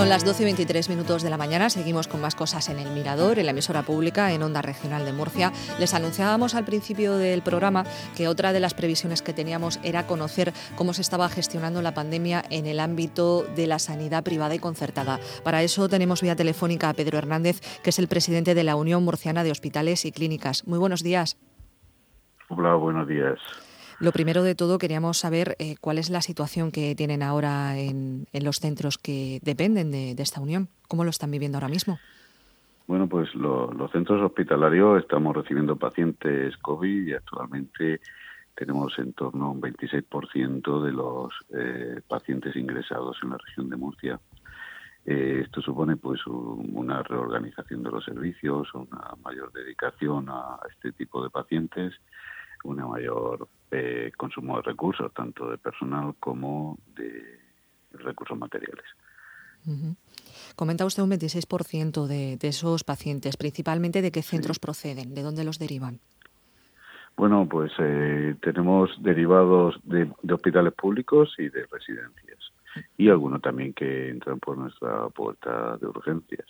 Son las 12 y 23 minutos de la mañana. Seguimos con más cosas en el Mirador, en la emisora pública, en Onda Regional de Murcia. Les anunciábamos al principio del programa que otra de las previsiones que teníamos era conocer cómo se estaba gestionando la pandemia en el ámbito de la sanidad privada y concertada. Para eso tenemos vía telefónica a Pedro Hernández, que es el presidente de la Unión Murciana de Hospitales y Clínicas. Muy buenos días. Hola, buenos días. Lo primero de todo, queríamos saber eh, cuál es la situación que tienen ahora en, los centros que dependen de, esta unión. ¿Cómo lo están viviendo ahora mismo? Bueno, pues los centros hospitalarios estamos recibiendo pacientes COVID y actualmente tenemos en torno a un 26% de los eh, pacientes ingresados en la región de Murcia. Eh, esto supone pues una reorganización de los servicios, una mayor dedicación a este tipo de pacientes una mayor eh, consumo de recursos, tanto de personal como de recursos materiales. Comenta usted un 26% de, de esos pacientes, principalmente de qué centros proceden, de dónde los derivan. Bueno, pues eh, tenemos derivados de, hospitales públicos y de residencias y algunos también que entran por nuestra puerta de urgencias.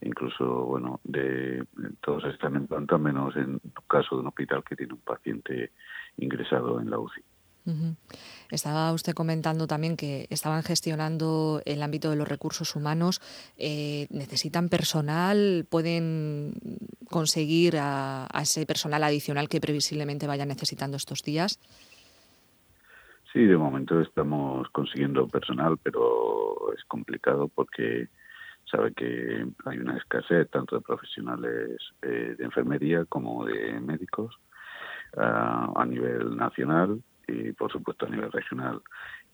Incluso, bueno, de todos están en planta, menos en caso de un hospital que tiene un paciente ingresado en la UCI. Estaba usted comentando también que estaban gestionando el ámbito de los recursos humanos. Eh, ¿Necesitan personal? ¿Pueden conseguir a, ese personal adicional que previsiblemente vayan necesitando estos días? Sí, de momento estamos consiguiendo personal, pero es complicado porque sabe que hay una escasez tanto de profesionales eh, de enfermería como de médicos ah, a nivel nacional y por supuesto a nivel regional.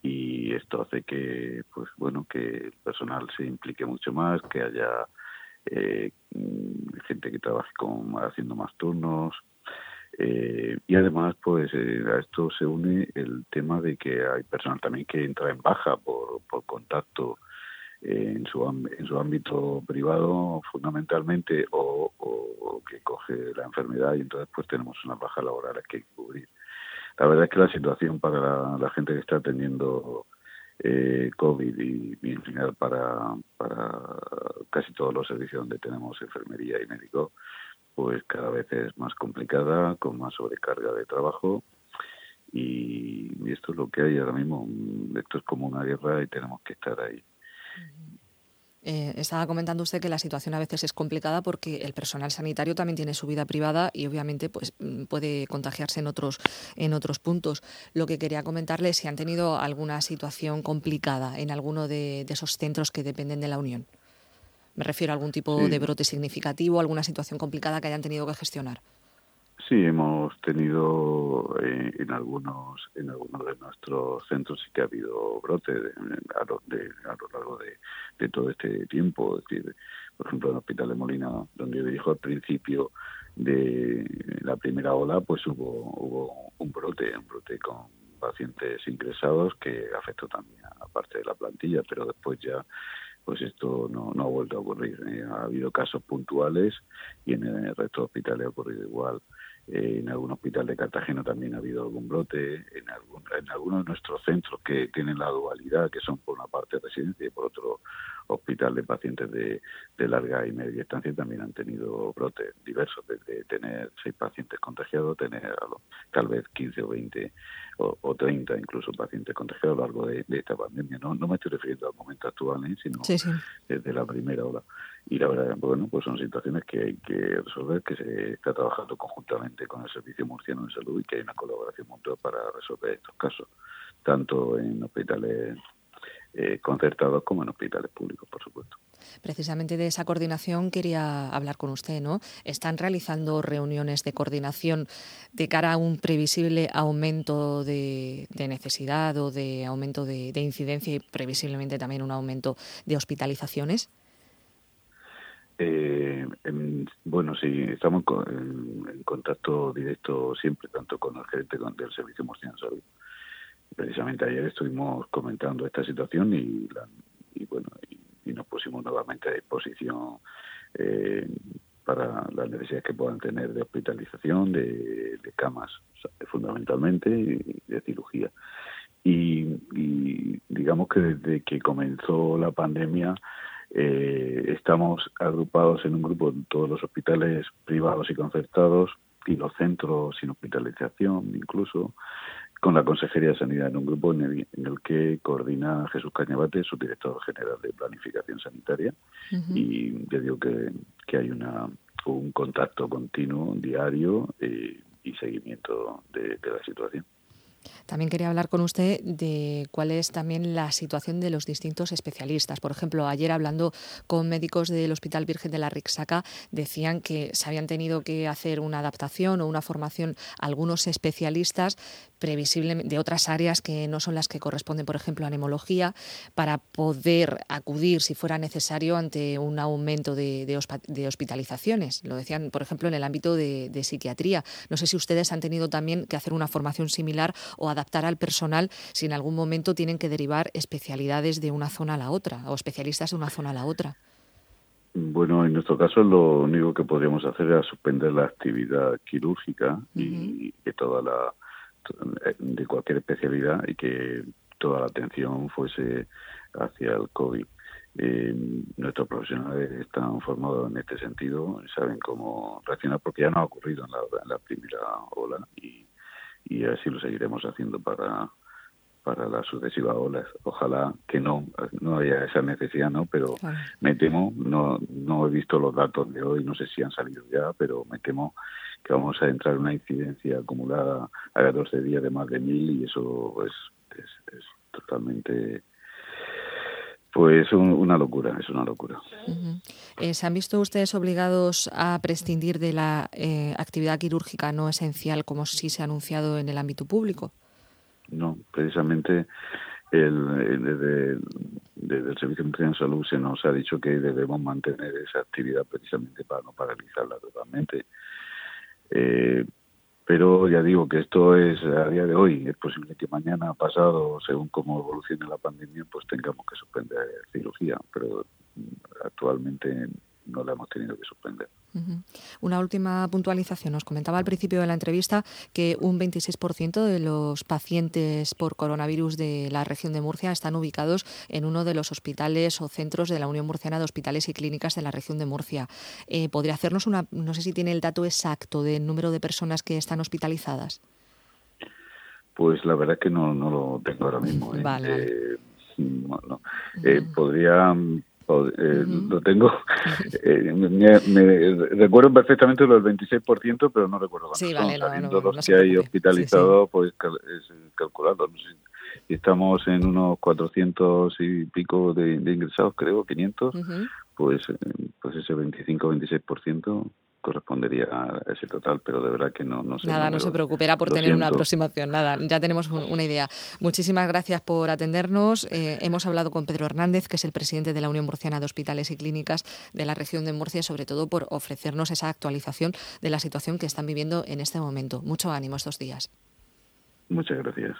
Y esto hace que pues bueno que el personal se implique mucho más que haya eh, gente que trabaje con, haciendo más turnos. Eh, y además pues a esto se une el tema de que hay personal también que entra en baja por, por contacto en su, en su ámbito privado fundamentalmente o, que coge la enfermedad y entonces pues tenemos una baja laboral que que cubrir. La verdad es que la situación para la, gente que está atendiendo eh, COVID y, en general para, para casi todos los servicios donde tenemos enfermería y médico, pues cada vez es más complicada, con más sobrecarga de trabajo y esto es lo que hay ahora mismo. Esto es como una guerra y tenemos que estar ahí. Eh, estaba comentando usted que la situación a veces es complicada porque el personal sanitario también tiene su vida privada y obviamente pues mm, puede contagiarse en otros en otros puntos. Lo que quería comentarle es si han tenido alguna situación complicada en alguno de, esos centros que dependen de la Unión. Me refiero a algún tipo de brote significativo, alguna situación complicada que hayan tenido que gestionar. Sí, hemos tenido eh, en algunos en algunos de nuestros centros sí que ha habido brote a, lo, largo de, todo este tiempo. Es decir, por ejemplo, en el Hospital de Molina, donde yo dirijo al principio de la primera ola, pues hubo, hubo un brote, un brote con pacientes ingresados que afectó también a parte de la plantilla, pero después ya pues esto no, no ha vuelto a ocurrir. Eh, ha habido casos puntuales y en el resto de hospitales ha ocurrido igual. En algún hospital de Cartagena también ha habido algún brote, en, algún, en algunos de nuestros centros que tienen la dualidad, que son por una parte residencia y por otro hospital de pacientes de, de larga y media estancia, también han tenido brotes diversos, desde tener seis pacientes contagiados, tener tal vez 15 o 20 o, o 30 incluso pacientes contagiados a lo largo de, esta pandemia. No, no me estoy refiriendo al momento actual, ¿eh? sino desde la primera ola y la verdad, bueno, pues son situaciones que hay que resolver, que se está trabajando conjuntamente con el Servicio Murciano de Salud y que hay una colaboración mutua para resolver estos casos, tanto en hospitales eh, concertados como en hospitales públicos, por supuesto. Precisamente de esa coordinación quería hablar con usted, ¿no? ¿Están realizando reuniones de coordinación de cara a un previsible aumento de, necesidad o de aumento de incidencia y previsiblemente también un aumento de hospitalizaciones? Eh, bueno, sí, estamos en, contacto directo siempre, tanto con el gerente del Servicio Murciano de Salud. Precisamente ayer estuvimos comentando esta situación y, bueno, y, nos pusimos nuevamente a disposición eh, para las necesidades que puedan tener de hospitalización, de, camas fundamentalmente y de cirugía. y, digamos que desde que comenzó la pandemia eh, estamos agrupados en un grupo en todos los hospitales privados y concertados y los centros sin hospitalización incluso con la Consejería de Sanidad en un grupo en el, que coordina Jesús Cañabate, su director general de Planificación Sanitaria, y ya digo que, que hay una, un contacto continuo, diario eh, y seguimiento de la situación. También quería hablar con usted de cuál es también la situación de los distintos especialistas. Por ejemplo, ayer hablando con médicos del Hospital Virgen de la Rixaca, decían que se habían tenido que hacer una adaptación o una formación algunos especialistas previsiblemente de otras áreas que no son las que corresponden, por ejemplo, a nemología, para poder acudir, si fuera necesario, ante un aumento de, hospitalizaciones. Lo decían, por ejemplo, en el ámbito de, de psiquiatría. No sé si ustedes han tenido también que hacer una formación similar o adaptar al personal si en algún momento tienen que derivar especialidades de una zona a la otra o especialistas de una zona a la otra. Bueno, en nuestro caso lo único que podríamos hacer era suspender la actividad quirúrgica y que toda la de cualquier especialidad y que toda la atención fuese hacia el COVID. Eh, nuestros profesionales están formados en este sentido, saben cómo reaccionar porque ya no ha ocurrido en la, en la primera ola y y así lo seguiremos haciendo para para las sucesivas olas. Ojalá que no no haya esa necesidad, ¿no? Pero me temo, no no he visto los datos de hoy, no sé si han salido ya, pero me temo que vamos a entrar en una incidencia acumulada a 14 días de más de mil y eso es, es, totalmente pues una locura, es una locura. Eh, ¿Se han visto ustedes obligados a prescindir de la eh, actividad quirúrgica no esencial como sí se ha anunciado en el ámbito público? No, precisamente el, desde, el Servicio de Salud se nos ha dicho que debemos mantener esa actividad precisamente para no paralizarla totalmente. Eh, pero ya digo que esto es a día de hoy. Es posible que mañana, pasado, según cómo evolucione la pandemia, pues tengamos que suspender cirugía, pero actualmente no la hemos tenido que suspender. Una última puntualización. Nos comentaba al principio de la entrevista que un 26% de los pacientes por coronavirus de la región de Murcia están ubicados en uno de los hospitales o centros de la Unión Murciana de Hospitales y Clínicas de la región de Murcia. Eh, ¿Podría hacernos una, no sé si tiene el dato exacto del número de personas que están hospitalizadas? Pues la verdad es que no, no lo tengo ahora mismo. ¿eh? Vale. Eh, podría eh, lo tengo. Eh, me, recuerdo perfectamente lo del 26%, pero no recuerdo cuántos sí, vale, son. los que hay hospitalizados, pues es calculado. y estamos en unos 400 y pico de, ingresados, creo, 500, pues, eh, pues ese 25-26% correspondería a ese total, pero de verdad que no, no sé. Nada, no se preocupe, era por tener una aproximación, nada, ya tenemos una idea. Muchísimas gracias por atendernos. Eh, hemos hablado con Pedro Hernández, que es el presidente de la Unión Murciana de Hospitales y Clínicas de la región de Murcia, sobre todo por ofrecernos esa actualización de la situación que están viviendo en este momento. Mucho ánimo estos días. Muchas gracias.